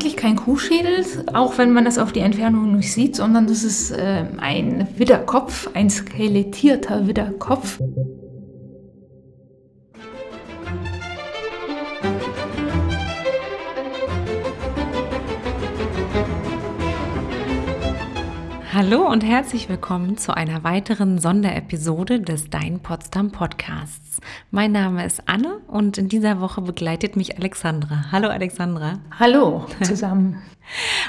eigentlich kein Kuhschädel, auch wenn man das auf die Entfernung nicht sieht, sondern das ist äh, ein Widderkopf, ein skelettierter Widderkopf. Hallo und herzlich willkommen zu einer weiteren Sonderepisode des Dein Potsdam Podcasts. Mein Name ist Anne und in dieser Woche begleitet mich Alexandra. Hallo Alexandra. Hallo zusammen.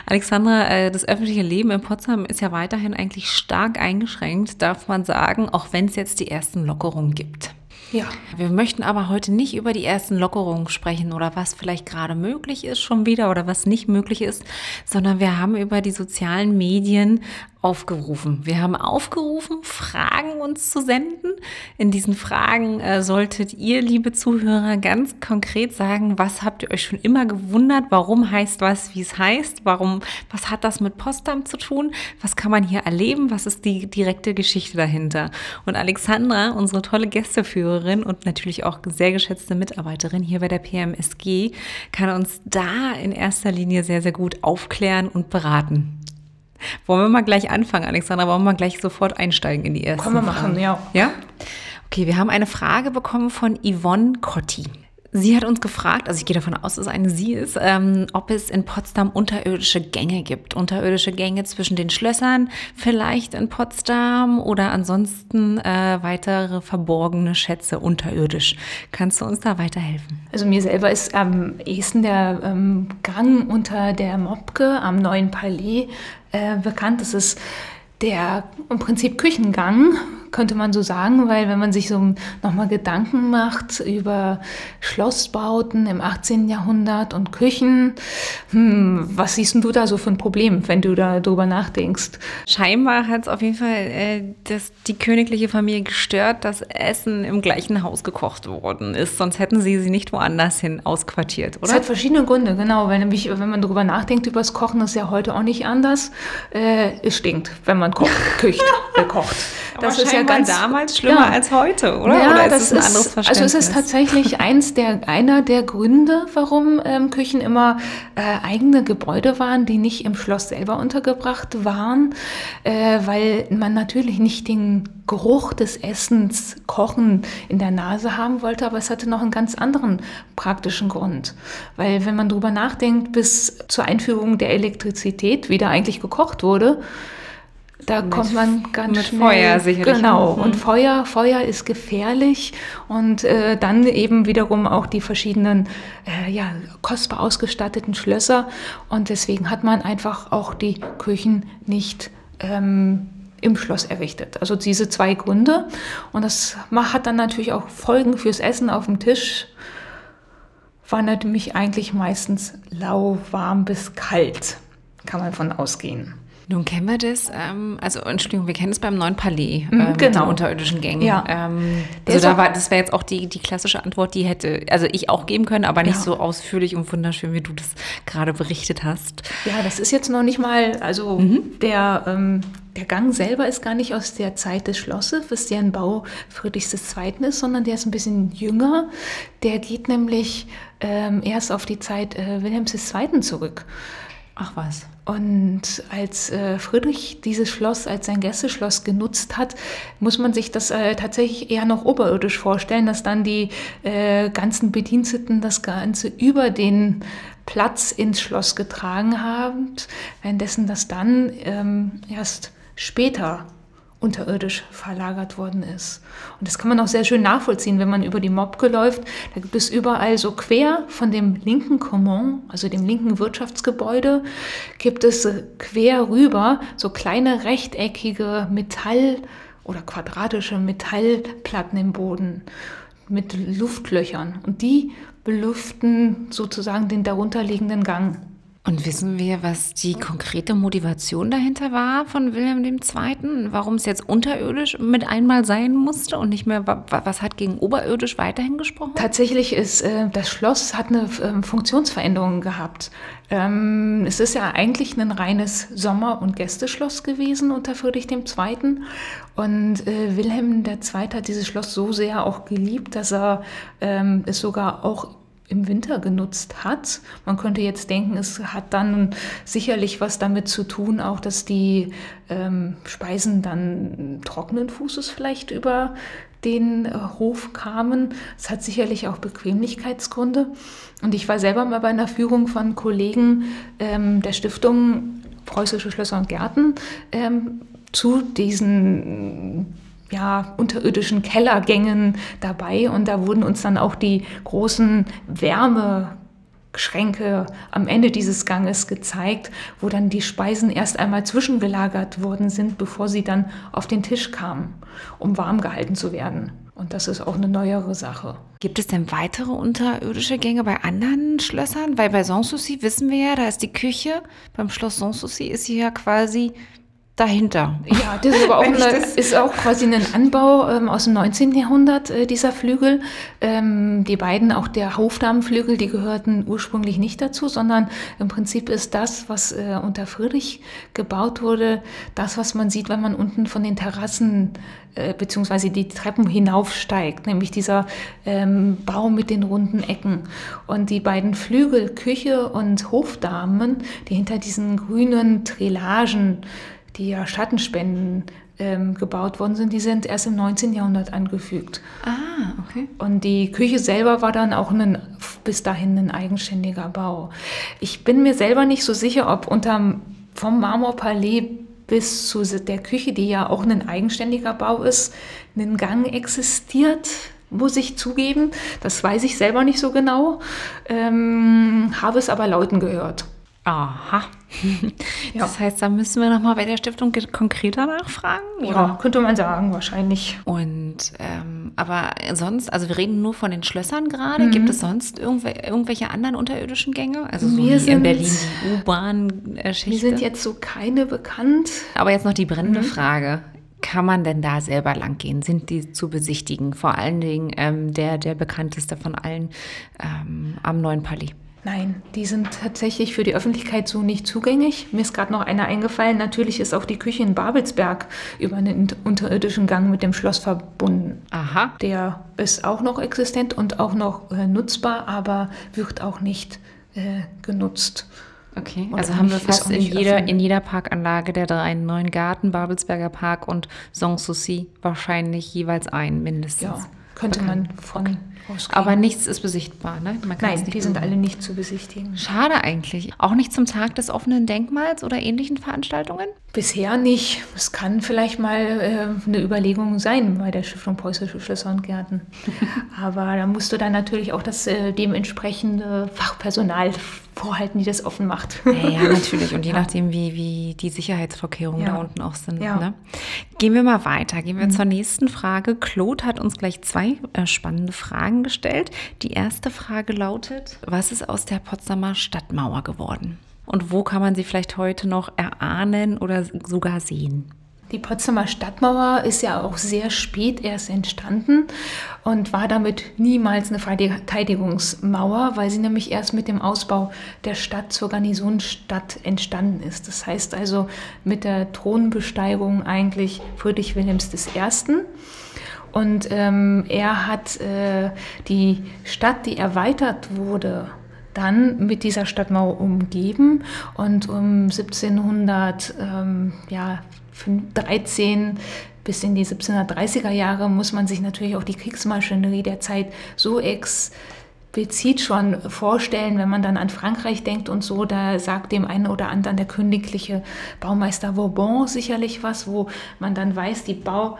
Alexandra, äh, das öffentliche Leben in Potsdam ist ja weiterhin eigentlich stark eingeschränkt, darf man sagen, auch wenn es jetzt die ersten Lockerungen gibt. Ja. Wir möchten aber heute nicht über die ersten Lockerungen sprechen oder was vielleicht gerade möglich ist schon wieder oder was nicht möglich ist, sondern wir haben über die sozialen Medien aufgerufen. Wir haben aufgerufen, Fragen uns zu senden. In diesen Fragen äh, solltet ihr, liebe Zuhörer, ganz konkret sagen, was habt ihr euch schon immer gewundert? Warum heißt was, wie es heißt? Warum, was hat das mit Postamt zu tun? Was kann man hier erleben? Was ist die direkte Geschichte dahinter? Und Alexandra, unsere tolle Gästeführerin und natürlich auch sehr geschätzte Mitarbeiterin hier bei der PMSG, kann uns da in erster Linie sehr, sehr gut aufklären und beraten. Wollen wir mal gleich anfangen, Alexandra? Wollen wir mal gleich sofort einsteigen in die erste Können wir machen, ja. Ja? Okay, wir haben eine Frage bekommen von Yvonne Cotti. Sie hat uns gefragt, also ich gehe davon aus, dass es eine Sie ist, ähm, ob es in Potsdam unterirdische Gänge gibt. Unterirdische Gänge zwischen den Schlössern, vielleicht in Potsdam oder ansonsten äh, weitere verborgene Schätze unterirdisch. Kannst du uns da weiterhelfen? Also mir selber ist am ehesten der ähm, Gang unter der Mopke am Neuen Palais äh, bekannt. Das ist der im Prinzip Küchengang, könnte man so sagen, weil wenn man sich so nochmal Gedanken macht über Schlossbauten im 18. Jahrhundert und Küchen, hm, was siehst du da so für ein Problem, wenn du da drüber nachdenkst? Scheinbar hat es auf jeden Fall äh, das, die königliche Familie gestört, dass Essen im gleichen Haus gekocht worden ist, sonst hätten sie sie nicht woanders hin ausquartiert, oder? Es hat verschiedene Gründe, genau, weil nämlich, wenn man drüber nachdenkt, über das Kochen ist ja heute auch nicht anders. Äh, es stinkt, wenn man kocht, kücht, äh, kocht. Das ist ja ganz damals schlimmer ja. als heute, oder? Ja, oder ist das es ein anderes Verständnis? Also es ist tatsächlich eins der, einer der Gründe, warum ähm, Küchen immer äh, eigene Gebäude waren, die nicht im Schloss selber untergebracht waren, äh, weil man natürlich nicht den Geruch des Essens, Kochen in der Nase haben wollte, aber es hatte noch einen ganz anderen praktischen Grund. Weil wenn man darüber nachdenkt, bis zur Einführung der Elektrizität wieder eigentlich gekocht wurde, da mit, kommt man ganz mit schnell. Feuer sicherlich. Genau. Mhm. Und Feuer, Feuer ist gefährlich und äh, dann eben wiederum auch die verschiedenen äh, ja, kostbar ausgestatteten Schlösser und deswegen hat man einfach auch die Küchen nicht ähm, im Schloss errichtet. Also diese zwei Gründe und das hat dann natürlich auch Folgen fürs Essen auf dem Tisch. War natürlich eigentlich meistens lauwarm bis kalt, kann man von ausgehen. Nun kennen wir das, ähm, also Entschuldigung, wir kennen es beim neuen Palais mhm, äh, genau. unterirdischen Gängen. Ja. Ähm, also da war, das wäre jetzt auch die, die klassische Antwort, die hätte, also ich auch geben können, aber nicht ja. so ausführlich und wunderschön, wie du das gerade berichtet hast. Ja, das ist jetzt noch nicht mal, also mhm. der, ähm, der Gang selber ist gar nicht aus der Zeit des Schlosses, was ja ein Bau Friedrichs II. ist, sondern der ist ein bisschen jünger. Der geht nämlich ähm, erst auf die Zeit äh, Wilhelms II. zurück. Ach was. Und als äh, Friedrich dieses Schloss als sein Gästeschloss genutzt hat, muss man sich das äh, tatsächlich eher noch oberirdisch vorstellen, dass dann die äh, ganzen Bediensteten das Ganze über den Platz ins Schloss getragen haben, währenddessen das dann ähm, erst später unterirdisch verlagert worden ist. Und das kann man auch sehr schön nachvollziehen, wenn man über die Mobke läuft. Da gibt es überall so quer von dem linken Common, also dem linken Wirtschaftsgebäude, gibt es quer rüber so kleine rechteckige Metall- oder quadratische Metallplatten im Boden mit Luftlöchern. Und die belüften sozusagen den darunterliegenden Gang. Und wissen wir, was die konkrete Motivation dahinter war von Wilhelm II.? Warum es jetzt unterirdisch mit einmal sein musste und nicht mehr, was hat gegen oberirdisch weiterhin gesprochen? Tatsächlich ist, äh, das Schloss hat eine äh, Funktionsveränderung gehabt. Ähm, es ist ja eigentlich ein reines Sommer- und Gästeschloss gewesen unter Friedrich II. Und äh, Wilhelm II. hat dieses Schloss so sehr auch geliebt, dass er ähm, es sogar auch im Winter genutzt hat. Man könnte jetzt denken, es hat dann sicherlich was damit zu tun, auch dass die ähm, Speisen dann trockenen Fußes vielleicht über den äh, Hof kamen. Es hat sicherlich auch Bequemlichkeitsgründe. Und ich war selber mal bei einer Führung von Kollegen ähm, der Stiftung Preußische Schlösser und Gärten ähm, zu diesen ja, unterirdischen Kellergängen dabei und da wurden uns dann auch die großen Wärmeschränke am Ende dieses Ganges gezeigt, wo dann die Speisen erst einmal zwischengelagert worden sind, bevor sie dann auf den Tisch kamen, um warm gehalten zu werden. Und das ist auch eine neuere Sache. Gibt es denn weitere unterirdische Gänge bei anderen Schlössern? Weil bei Sanssouci wissen wir ja, da ist die Küche. Beim Schloss Sanssouci ist sie ja quasi dahinter. Ja, das ist aber auch, eine, ist auch quasi ein Anbau ähm, aus dem 19. Jahrhundert, äh, dieser Flügel. Ähm, die beiden, auch der Hofdamenflügel, die gehörten ursprünglich nicht dazu, sondern im Prinzip ist das, was äh, unter Friedrich gebaut wurde, das, was man sieht, wenn man unten von den Terrassen äh, beziehungsweise die Treppen hinaufsteigt, nämlich dieser ähm, Bau mit den runden Ecken. Und die beiden Flügel, Küche und Hofdamen, die hinter diesen grünen Trillagen die ja Schattenspenden ähm, gebaut worden sind, die sind erst im 19. Jahrhundert angefügt. Ah, okay. Und die Küche selber war dann auch ein, bis dahin ein eigenständiger Bau. Ich bin mir selber nicht so sicher, ob unterm, vom Marmorpalais bis zu der Küche, die ja auch ein eigenständiger Bau ist, ein Gang existiert muss ich zugeben. Das weiß ich selber nicht so genau, ähm, habe es aber lauten gehört. Aha. Ja. Das heißt, da müssen wir nochmal bei der Stiftung konkreter nachfragen? Oder? Ja, könnte man sagen, wahrscheinlich. Und, ähm, aber sonst, also wir reden nur von den Schlössern gerade. Mhm. Gibt es sonst irgendw irgendwelche anderen unterirdischen Gänge? Also so mir wie sind, in Berlin die U-Bahn-Schichte? Mir sind jetzt so keine bekannt. Aber jetzt noch die brennende mhm. Frage. Kann man denn da selber lang gehen? Sind die zu besichtigen? Vor allen Dingen ähm, der, der bekannteste von allen ähm, am Neuen Palais. Nein, die sind tatsächlich für die Öffentlichkeit so nicht zugänglich. Mir ist gerade noch einer eingefallen. Natürlich ist auch die Küche in Babelsberg über einen unterirdischen Gang mit dem Schloss verbunden. Aha. Der ist auch noch existent und auch noch äh, nutzbar, aber wird auch nicht äh, genutzt. Okay, und also haben wir fast in jeder, in jeder Parkanlage der drei neuen Garten, Babelsberger Park und Sanssouci wahrscheinlich jeweils ein mindestens. Ja, könnte man von okay. Aber nichts ist besichtbar, ne? Nein, die sind alle nicht zu besichtigen. Schade eigentlich. Auch nicht zum Tag des offenen Denkmals oder ähnlichen Veranstaltungen? Bisher nicht. Es kann vielleicht mal äh, eine Überlegung sein bei der Stiftung Preußische Schlösser und Gärten. Aber da musst du dann natürlich auch das äh, dementsprechende Fachpersonal vorhalten, die das offen macht. Ja, ja natürlich. Und je ja. nachdem, wie, wie die Sicherheitsvorkehrungen ja. da unten auch sind. Ne? Gehen wir mal weiter. Gehen wir mhm. zur nächsten Frage. Claude hat uns gleich zwei äh, spannende Fragen gestellt. Die erste Frage lautet, was ist aus der Potsdamer Stadtmauer geworden? Und wo kann man sie vielleicht heute noch erahnen oder sogar sehen? Die Potsdamer Stadtmauer ist ja auch sehr spät erst entstanden und war damit niemals eine Verteidigungsmauer, weil sie nämlich erst mit dem Ausbau der Stadt zur Garnisonsstadt entstanden ist. Das heißt also mit der Thronbesteigung eigentlich Friedrich Wilhelms I. Und ähm, er hat äh, die Stadt, die erweitert wurde, dann mit dieser Stadtmauer umgeben und um 1713 ähm, bis in die 1730er Jahre muss man sich natürlich auch die Kriegsmaschinerie der Zeit so explizit schon vorstellen, wenn man dann an Frankreich denkt und so, da sagt dem einen oder anderen der königliche Baumeister Vauban sicherlich was, wo man dann weiß, die Bau,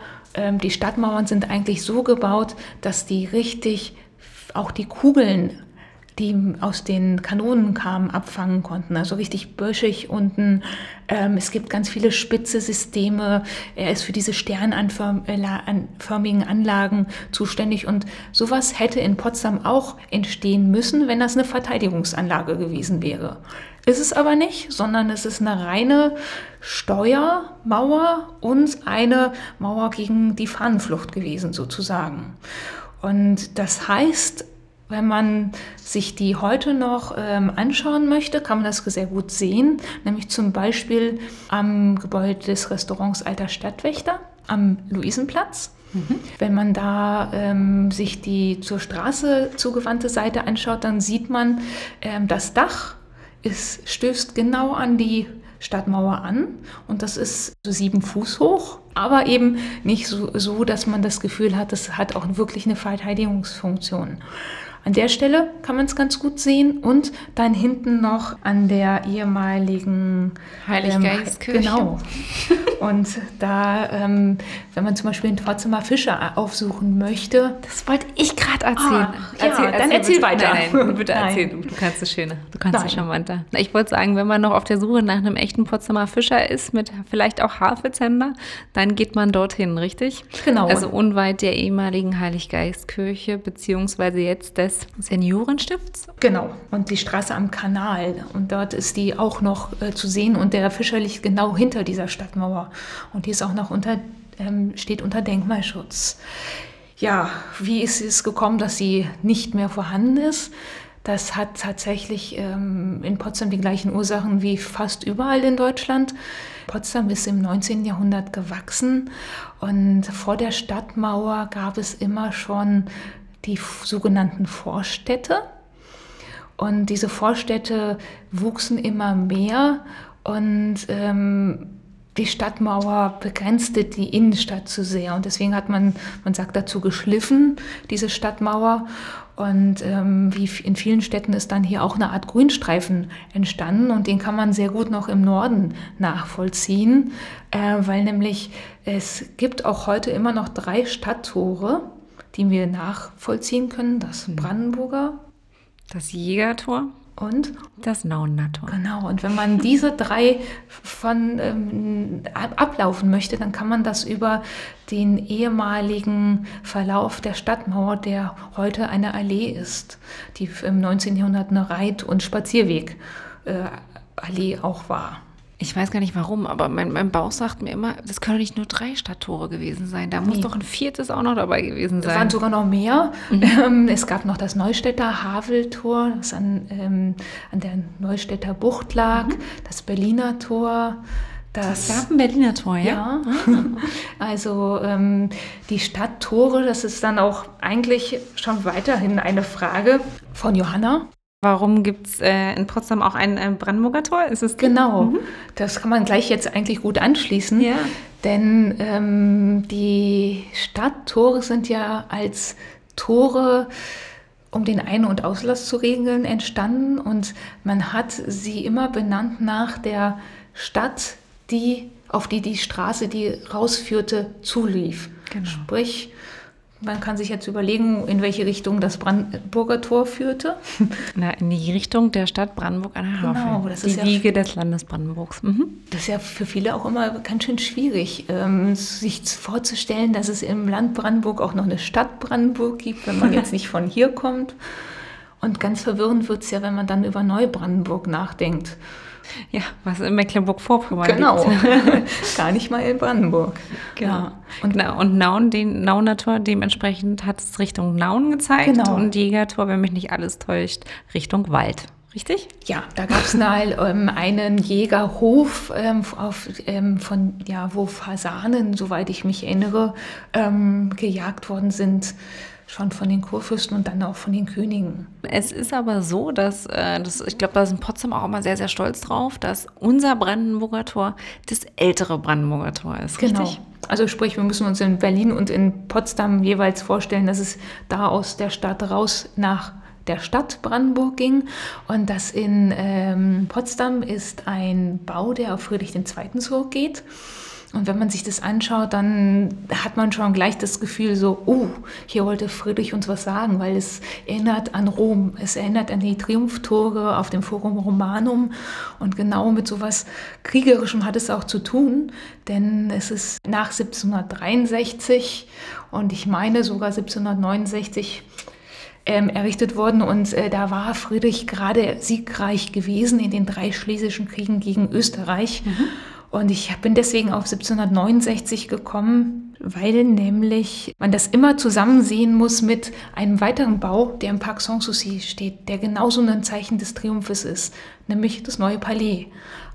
die Stadtmauern sind eigentlich so gebaut, dass die richtig auch die Kugeln die aus den Kanonen kamen, abfangen konnten. Also richtig böschig unten. Ähm, es gibt ganz viele spitze Systeme. Er ist für diese sternförmigen Anlagen zuständig. Und sowas hätte in Potsdam auch entstehen müssen, wenn das eine Verteidigungsanlage gewesen wäre. Ist es aber nicht, sondern es ist eine reine Steuermauer und eine Mauer gegen die Fahnenflucht gewesen, sozusagen. Und das heißt, wenn man sich die heute noch ähm, anschauen möchte, kann man das sehr gut sehen, nämlich zum Beispiel am Gebäude des Restaurants Alter Stadtwächter am Luisenplatz. Mhm. Wenn man da ähm, sich die zur Straße zugewandte Seite anschaut, dann sieht man, ähm, das Dach ist, stößt genau an die Stadtmauer an und das ist so sieben Fuß hoch, aber eben nicht so, so dass man das Gefühl hat, das hat auch wirklich eine Verteidigungsfunktion. An der Stelle kann man es ganz gut sehen und dann hinten noch an der ehemaligen Heiliggeistkirche. Ähm, genau. und da, ähm, wenn man zum Beispiel in Potsdamer Fischer aufsuchen möchte. Das wollte ich gerade erzählen. Ah, erzähl, ja, dann erzähl bitte, weiter. Nein, nein, bitte erzähl. Du, du kannst es schöner. Du kannst es charmanter. Ich wollte sagen, wenn man noch auf der Suche nach einem echten Potsdamer Fischer ist, mit vielleicht auch Hafezender, dann geht man dorthin, richtig? Genau. Also unweit der ehemaligen Heiliggeistkirche, beziehungsweise jetzt des des Seniorenstifts? Genau, und die Straße am Kanal. Und dort ist die auch noch äh, zu sehen und der Fischer liegt genau hinter dieser Stadtmauer. Und die ist auch noch unter, ähm, steht unter Denkmalschutz. Ja, wie ist es gekommen, dass sie nicht mehr vorhanden ist? Das hat tatsächlich ähm, in Potsdam die gleichen Ursachen wie fast überall in Deutschland. Potsdam ist im 19. Jahrhundert gewachsen und vor der Stadtmauer gab es immer schon die sogenannten Vorstädte. Und diese Vorstädte wuchsen immer mehr und ähm, die Stadtmauer begrenzte die Innenstadt zu sehr. Und deswegen hat man, man sagt dazu, geschliffen, diese Stadtmauer. Und ähm, wie in vielen Städten ist dann hier auch eine Art Grünstreifen entstanden und den kann man sehr gut noch im Norden nachvollziehen, äh, weil nämlich es gibt auch heute immer noch drei Stadttore die wir nachvollziehen können. Das mhm. Brandenburger, das Jägertor und das Nauener Tor. Genau, und wenn man diese drei von ähm, ablaufen möchte, dann kann man das über den ehemaligen Verlauf der Stadtmauer, der heute eine Allee ist, die im 19. Jahrhundert eine Reit- und Spazierweg äh, auch war. Ich weiß gar nicht warum, aber mein, mein Bauch sagt mir immer, das können nicht nur drei Stadttore gewesen sein. Da muss doch ein viertes auch noch dabei gewesen sein. Es waren sogar noch mehr. Mhm. Ähm, es gab noch das Neustädter Haveltor, das an, ähm, an der Neustädter Bucht lag, mhm. das Berliner Tor. Das, es gab ein Berliner Tor, ja? Ja. Also ähm, die Stadttore, das ist dann auch eigentlich schon weiterhin eine Frage von Johanna. Warum gibt es äh, in Potsdam auch ein äh, Brandenburger Tor? Ist es genau, mhm. das kann man gleich jetzt eigentlich gut anschließen. Ja. Denn ähm, die Stadttore sind ja als Tore, um den Ein- und Auslass zu regeln, entstanden. Und man hat sie immer benannt nach der Stadt, die, auf die die Straße, die rausführte, zulief. Genau. Sprich, man kann sich jetzt überlegen, in welche Richtung das Brandenburger Tor führte. Na, in die Richtung der Stadt Brandenburg an der Havel. Genau, das die ist ja Wiege des Landes Brandenburgs. Mhm. Das ist ja für viele auch immer ganz schön schwierig, ähm, sich vorzustellen, dass es im Land Brandenburg auch noch eine Stadt Brandenburg gibt, wenn man jetzt nicht von hier kommt. Und ganz verwirrend wird es ja, wenn man dann über Neubrandenburg nachdenkt. Ja, was in Mecklenburg-Vorpommern Genau, gar nicht mal in Brandenburg. Genau. Ja. Und, genau. und Nauen, den Nauner Tor, dementsprechend hat es Richtung Nauen gezeigt genau. und Jägertor, wenn mich nicht alles täuscht, Richtung Wald. Richtig? Ja, da gab es mal ähm, einen Jägerhof, ähm, auf, ähm, von, ja, wo Fasanen, soweit ich mich erinnere, ähm, gejagt worden sind schon von den Kurfürsten und dann auch von den Königen. Es ist aber so, dass, äh, das, ich glaube, da sind Potsdam auch immer sehr, sehr stolz drauf, dass unser Brandenburger Tor das ältere Brandenburger Tor ist. Genau. Richtig? Also sprich, wir müssen uns in Berlin und in Potsdam jeweils vorstellen, dass es da aus der Stadt raus nach der Stadt Brandenburg ging. Und das in ähm, Potsdam ist ein Bau, der auf Friedrich II. zurückgeht. Und wenn man sich das anschaut, dann hat man schon gleich das Gefühl so, oh, hier wollte Friedrich uns was sagen, weil es erinnert an Rom, es erinnert an die Triumphtore auf dem Forum Romanum und genau mit sowas Kriegerischem hat es auch zu tun, denn es ist nach 1763 und ich meine sogar 1769 ähm, errichtet worden und äh, da war Friedrich gerade siegreich gewesen in den drei schlesischen Kriegen gegen Österreich. Mhm. Und ich bin deswegen auf 1769 gekommen, weil nämlich man das immer zusammen sehen muss mit einem weiteren Bau, der im Parc Sanssouci steht, der genauso ein Zeichen des Triumphes ist, nämlich das neue Palais.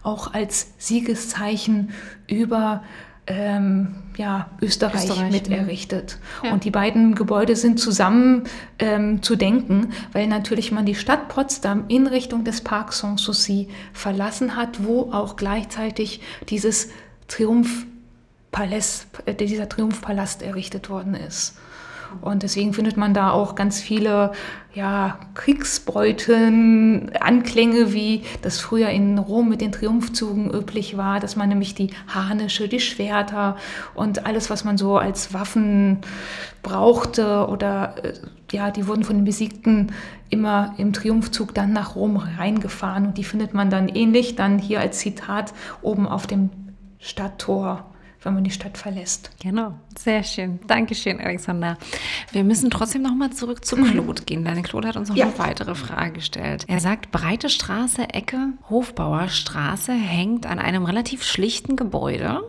Auch als Siegeszeichen über ähm, ja, Österreich, Österreich mit errichtet. Ja. Und die beiden Gebäude sind zusammen ähm, zu denken, weil natürlich man die Stadt Potsdam in Richtung des Parks Sanssouci verlassen hat, wo auch gleichzeitig dieses Triumphpalast, äh, dieser Triumphpalast errichtet worden ist. Und deswegen findet man da auch ganz viele ja, Kriegsbeuten, Anklänge, wie das früher in Rom mit den Triumphzügen üblich war, dass man nämlich die Harnische, die Schwerter und alles, was man so als Waffen brauchte oder äh, ja, die wurden von den Besiegten immer im Triumphzug dann nach Rom reingefahren. Und die findet man dann ähnlich dann hier als Zitat oben auf dem Stadttor wenn man die Stadt verlässt. Genau, sehr schön. Dankeschön, Alexander. Wir müssen trotzdem noch mal zurück zu Claude gehen. Deine Claude hat uns noch ja. eine weitere Frage gestellt. Er sagt, breite Straße, Ecke, Hofbauerstraße hängt an einem relativ schlichten Gebäude.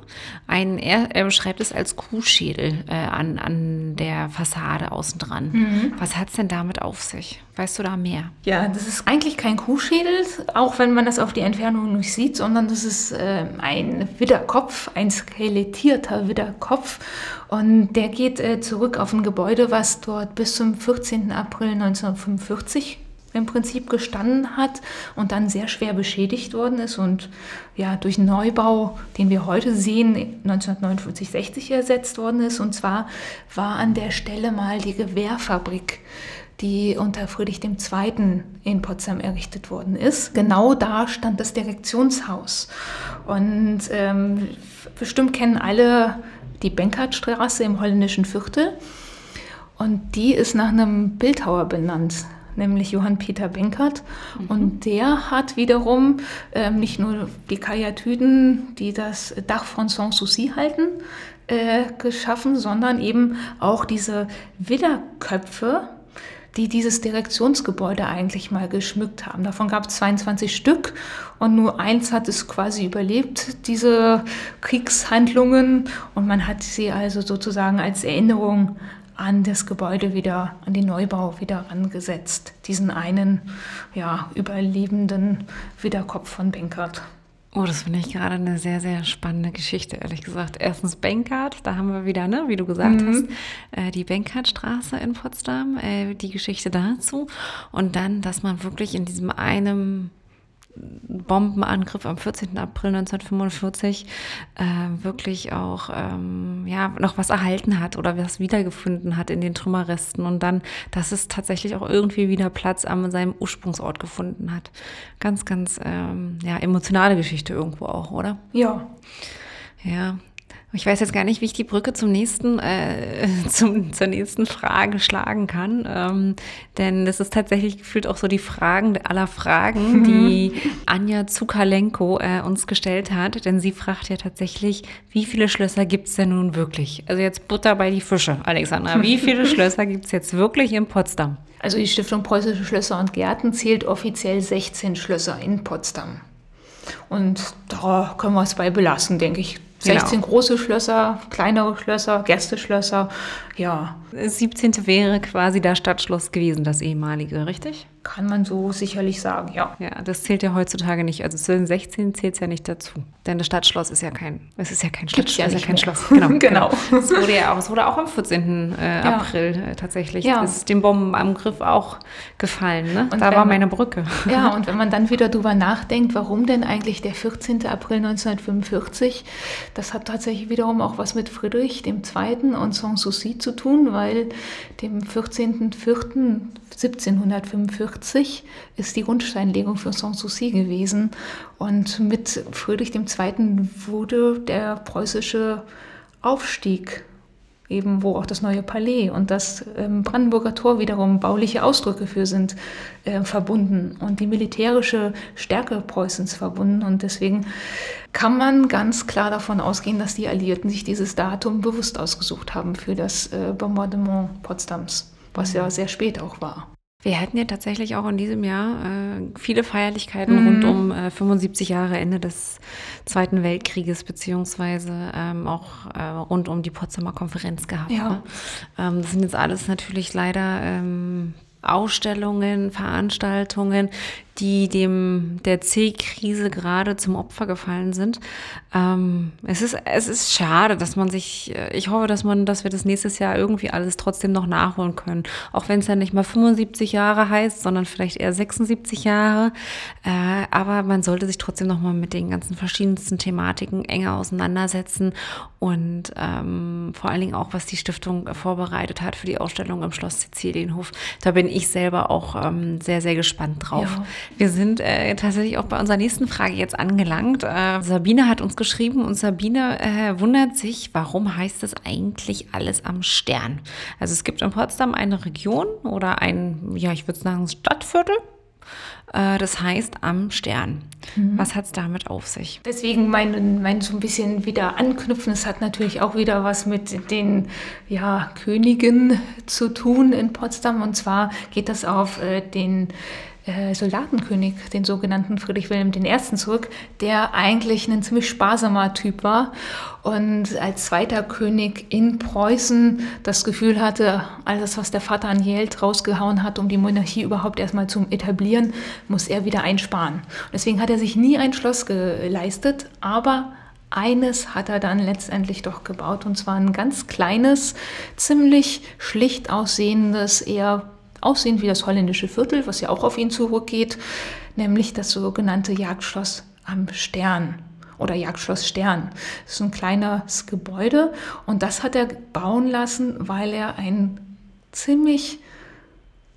Ein, er, er beschreibt es als Kuhschädel äh, an, an der Fassade außen dran. Mhm. Was hat es denn damit auf sich? Weißt du da mehr? Ja, das ist eigentlich kein Kuhschädel, auch wenn man das auf die Entfernung nicht sieht, sondern das ist äh, ein Widderkopf, ein skelettierter Widderkopf. Und der geht äh, zurück auf ein Gebäude, was dort bis zum 14. April 1945 im Prinzip gestanden hat und dann sehr schwer beschädigt worden ist und ja durch Neubau, den wir heute sehen, 1949, 60 ersetzt worden ist. Und zwar war an der Stelle mal die Gewehrfabrik die unter Friedrich II. in Potsdam errichtet worden ist. Genau da stand das Direktionshaus. Und ähm, bestimmt kennen alle die Benkhartstraße im holländischen Viertel. Und die ist nach einem Bildhauer benannt, nämlich Johann Peter Benkert. Mhm. Und der hat wiederum ähm, nicht nur die Karyatiden, die das Dach von Sanssouci halten, äh, geschaffen, sondern eben auch diese Widderköpfe, die dieses Direktionsgebäude eigentlich mal geschmückt haben. Davon gab es 22 Stück und nur eins hat es quasi überlebt, diese Kriegshandlungen. Und man hat sie also sozusagen als Erinnerung an das Gebäude wieder, an den Neubau wieder angesetzt. Diesen einen ja, überlebenden Widerkopf von Benkert. Oh, das finde ich gerade eine sehr, sehr spannende Geschichte, ehrlich gesagt. Erstens Bankart, da haben wir wieder, ne, wie du gesagt mhm. hast, äh, die Bankartstraße in Potsdam, äh, die Geschichte dazu. Und dann, dass man wirklich in diesem einen Bombenangriff am 14. April 1945 äh, wirklich auch ähm, ja, noch was erhalten hat oder was wiedergefunden hat in den Trümmerresten und dann, dass es tatsächlich auch irgendwie wieder Platz an seinem Ursprungsort gefunden hat. Ganz, ganz ähm, ja, emotionale Geschichte irgendwo auch, oder? Ja. Ja, ich weiß jetzt gar nicht, wie ich die Brücke zum nächsten, äh, zum, zur nächsten Frage schlagen kann. Ähm, denn das ist tatsächlich gefühlt auch so die Fragen aller Fragen, mhm. die Anja Zukalenko äh, uns gestellt hat. Denn sie fragt ja tatsächlich, wie viele Schlösser gibt es denn nun wirklich? Also jetzt Butter bei die Fische, Alexandra. Wie viele Schlösser gibt es jetzt wirklich in Potsdam? Also die Stiftung Preußische Schlösser und Gärten zählt offiziell 16 Schlösser in Potsdam. Und da können wir es bei belassen, denke ich. 16 genau. große Schlösser, kleinere Schlösser, Gästeschlösser, ja. 17. wäre quasi das Stadtschloss gewesen, das ehemalige, richtig? Kann man so sicherlich sagen, ja. Ja, das zählt ja heutzutage nicht. Also 16 zählt es ja nicht dazu. Denn das Stadtschloss ist ja kein, es ist ja kein Stadtschloss. Ja, ja kein Schloss. Genau. genau. Es wurde ja auch, es wurde auch am 14. Äh, ja. April äh, tatsächlich. Ja. ist dem Bombenangriff auch gefallen. Ne? da war meine Brücke. Ja, und wenn man dann wieder drüber nachdenkt, warum denn eigentlich der 14. April 1945, das hat tatsächlich wiederum auch was mit Friedrich II. und Sanssouci zu tun, weil dem 14.04.1745 ist die Grundsteinlegung für Sanssouci gewesen. Und mit Friedrich II. wurde der preußische Aufstieg eben wo auch das neue Palais und das ähm, Brandenburger Tor wiederum bauliche Ausdrücke für sind, äh, verbunden und die militärische Stärke Preußens verbunden. Und deswegen kann man ganz klar davon ausgehen, dass die Alliierten sich dieses Datum bewusst ausgesucht haben für das äh, Bombardement Potsdams, was ja sehr spät auch war. Wir hatten ja tatsächlich auch in diesem Jahr äh, viele Feierlichkeiten mhm. rund um äh, 75 Jahre Ende des Zweiten Weltkrieges, beziehungsweise ähm, auch äh, rund um die Potsdamer Konferenz gehabt. Ja. Ne? Ähm, das sind jetzt alles natürlich leider ähm, Ausstellungen, Veranstaltungen, die dem der C-Krise gerade zum Opfer gefallen sind. Ähm, es, ist, es ist schade, dass man sich, äh, ich hoffe, dass man, dass wir das nächstes Jahr irgendwie alles trotzdem noch nachholen können. Auch wenn es ja nicht mal 75 Jahre heißt, sondern vielleicht eher 76 Jahre. Äh, aber man sollte sich trotzdem noch mal mit den ganzen verschiedensten Thematiken enger auseinandersetzen und ähm, vor allen Dingen auch, was die Stiftung vorbereitet hat für die Ausstellung im Schloss Sizilienhof. Da bin selber auch ähm, sehr, sehr gespannt drauf. Ja. Wir sind äh, tatsächlich auch bei unserer nächsten Frage jetzt angelangt. Äh, Sabine hat uns geschrieben und Sabine äh, wundert sich, warum heißt es eigentlich alles am Stern? Also es gibt in Potsdam eine Region oder ein, ja, ich würde sagen, Stadtviertel das heißt am Stern. Mhm. Was hat es damit auf sich? Deswegen mein, mein so ein bisschen wieder anknüpfen. Es hat natürlich auch wieder was mit den ja, Königen zu tun in Potsdam. Und zwar geht das auf äh, den äh, Soldatenkönig, den sogenannten Friedrich Wilhelm I. zurück, der eigentlich ein ziemlich sparsamer Typ war und als zweiter König in Preußen das Gefühl hatte, alles, was der Vater an Geld rausgehauen hat, um die Monarchie überhaupt erstmal zu etablieren, muss er wieder einsparen. Deswegen hat er sich nie ein Schloss geleistet, aber eines hat er dann letztendlich doch gebaut, und zwar ein ganz kleines, ziemlich schlicht aussehendes, eher aussehend wie das holländische Viertel, was ja auch auf ihn zurückgeht, nämlich das sogenannte Jagdschloss am Stern oder Jagdschloss Stern. Das ist ein kleines Gebäude und das hat er bauen lassen, weil er ein ziemlich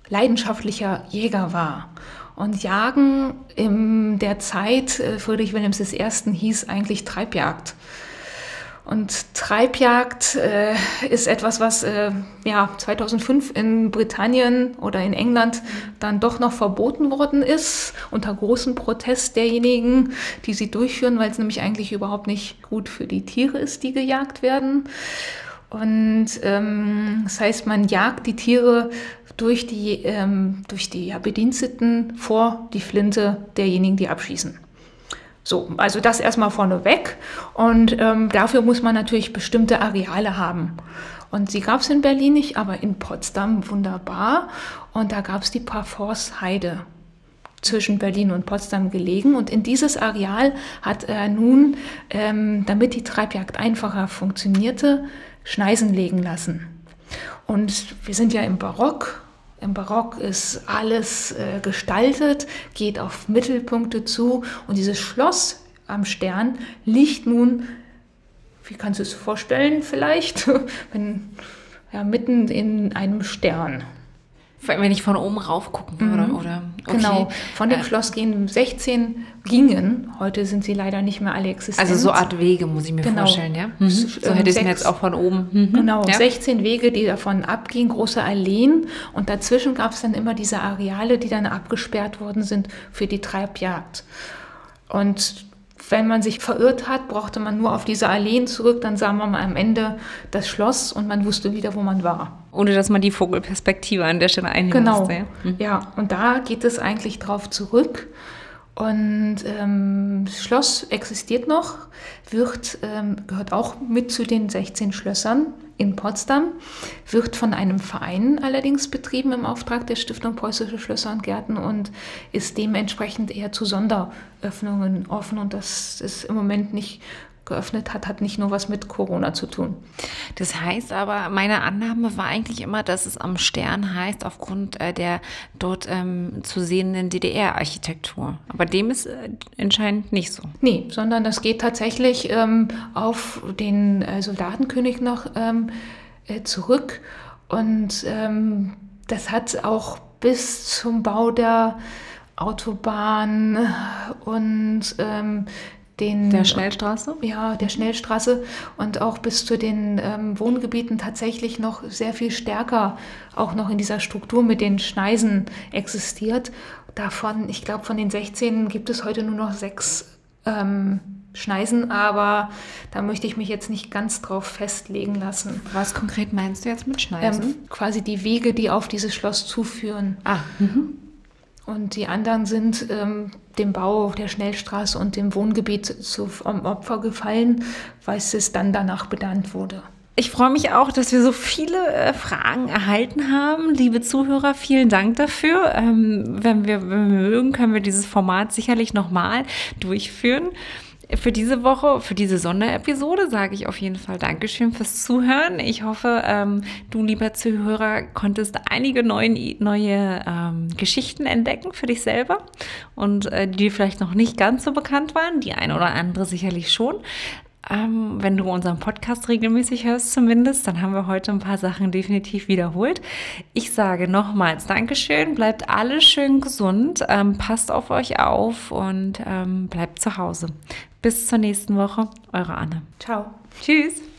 leidenschaftlicher Jäger war. Und Jagen in der Zeit äh, Friedrich Wilhelms I. hieß eigentlich Treibjagd. Und Treibjagd äh, ist etwas, was äh, ja, 2005 in Britannien oder in England dann doch noch verboten worden ist, unter großem Protest derjenigen, die sie durchführen, weil es nämlich eigentlich überhaupt nicht gut für die Tiere ist, die gejagt werden. Und ähm, das heißt, man jagt die Tiere durch die, ähm, durch die ja, Bediensteten vor die Flinte derjenigen, die abschießen. So, also das erstmal vorneweg. Und ähm, dafür muss man natürlich bestimmte Areale haben. Und sie gab es in Berlin nicht, aber in Potsdam wunderbar. Und da gab es die Parforce Heide zwischen Berlin und Potsdam gelegen. Und in dieses Areal hat er nun, ähm, damit die Treibjagd einfacher funktionierte, Schneisen legen lassen. Und wir sind ja im Barock im Barock ist alles äh, gestaltet, geht auf Mittelpunkte zu und dieses Schloss am Stern liegt nun, wie kannst du es vorstellen vielleicht, wenn, ja, mitten in einem Stern. Wenn ich von oben rauf gucken würde, mhm. oder? Okay. Genau. Von dem äh. Schloss gehen 16 gingen. Heute sind sie leider nicht mehr alle existent. Also so Art Wege, muss ich mir genau. vorstellen, ja? Mhm. So hätte ich es mir jetzt auch von oben. Mhm. Genau, ja. 16 Wege, die davon abgingen, große Alleen. Und dazwischen gab es dann immer diese Areale, die dann abgesperrt worden sind für die Treibjagd. Und wenn man sich verirrt hat, brauchte man nur auf diese Alleen zurück, dann sah man am Ende das Schloss und man wusste wieder, wo man war. Ohne dass man die Vogelperspektive an der Stelle einnehmen genau. musste. Ja? Mhm. ja, und da geht es eigentlich drauf zurück. Und ähm, das Schloss existiert noch, wird, ähm, gehört auch mit zu den 16 Schlössern in Potsdam, wird von einem Verein allerdings betrieben im Auftrag der Stiftung Preußische Schlösser und Gärten und ist dementsprechend eher zu Sonderöffnungen offen. Und das ist im Moment nicht geöffnet hat, hat nicht nur was mit Corona zu tun. Das heißt aber, meine Annahme war eigentlich immer, dass es am Stern heißt, aufgrund äh, der dort ähm, zu sehenden DDR-Architektur. Aber dem ist äh, anscheinend nicht so. Nee, sondern das geht tatsächlich ähm, auf den äh, Soldatenkönig noch ähm, äh, zurück. Und ähm, das hat auch bis zum Bau der Autobahn und ähm, den, der Schnellstraße? Ja, der Schnellstraße und auch bis zu den ähm, Wohngebieten tatsächlich noch sehr viel stärker auch noch in dieser Struktur mit den Schneisen existiert. Davon, ich glaube, von den 16 gibt es heute nur noch sechs ähm, Schneisen, aber da möchte ich mich jetzt nicht ganz drauf festlegen lassen. Was konkret meinst du jetzt mit Schneisen? Ähm, quasi die Wege, die auf dieses Schloss zuführen. Ah, mhm. Und die anderen sind ähm, dem Bau der Schnellstraße und dem Wohngebiet zu, Opfer gefallen, weil es dann danach benannt wurde. Ich freue mich auch, dass wir so viele äh, Fragen erhalten haben. Liebe Zuhörer, vielen Dank dafür. Ähm, wenn wir mögen, können wir dieses Format sicherlich nochmal durchführen. Für diese Woche, für diese Sonderepisode sage ich auf jeden Fall Dankeschön fürs Zuhören. Ich hoffe, ähm, du, lieber Zuhörer, konntest einige neuen, neue ähm, Geschichten entdecken für dich selber und äh, die vielleicht noch nicht ganz so bekannt waren. Die eine oder andere sicherlich schon. Ähm, wenn du unseren Podcast regelmäßig hörst zumindest, dann haben wir heute ein paar Sachen definitiv wiederholt. Ich sage nochmals Dankeschön, bleibt alle schön gesund, ähm, passt auf euch auf und ähm, bleibt zu Hause. Bis zur nächsten Woche, eure Anne. Ciao. Tschüss.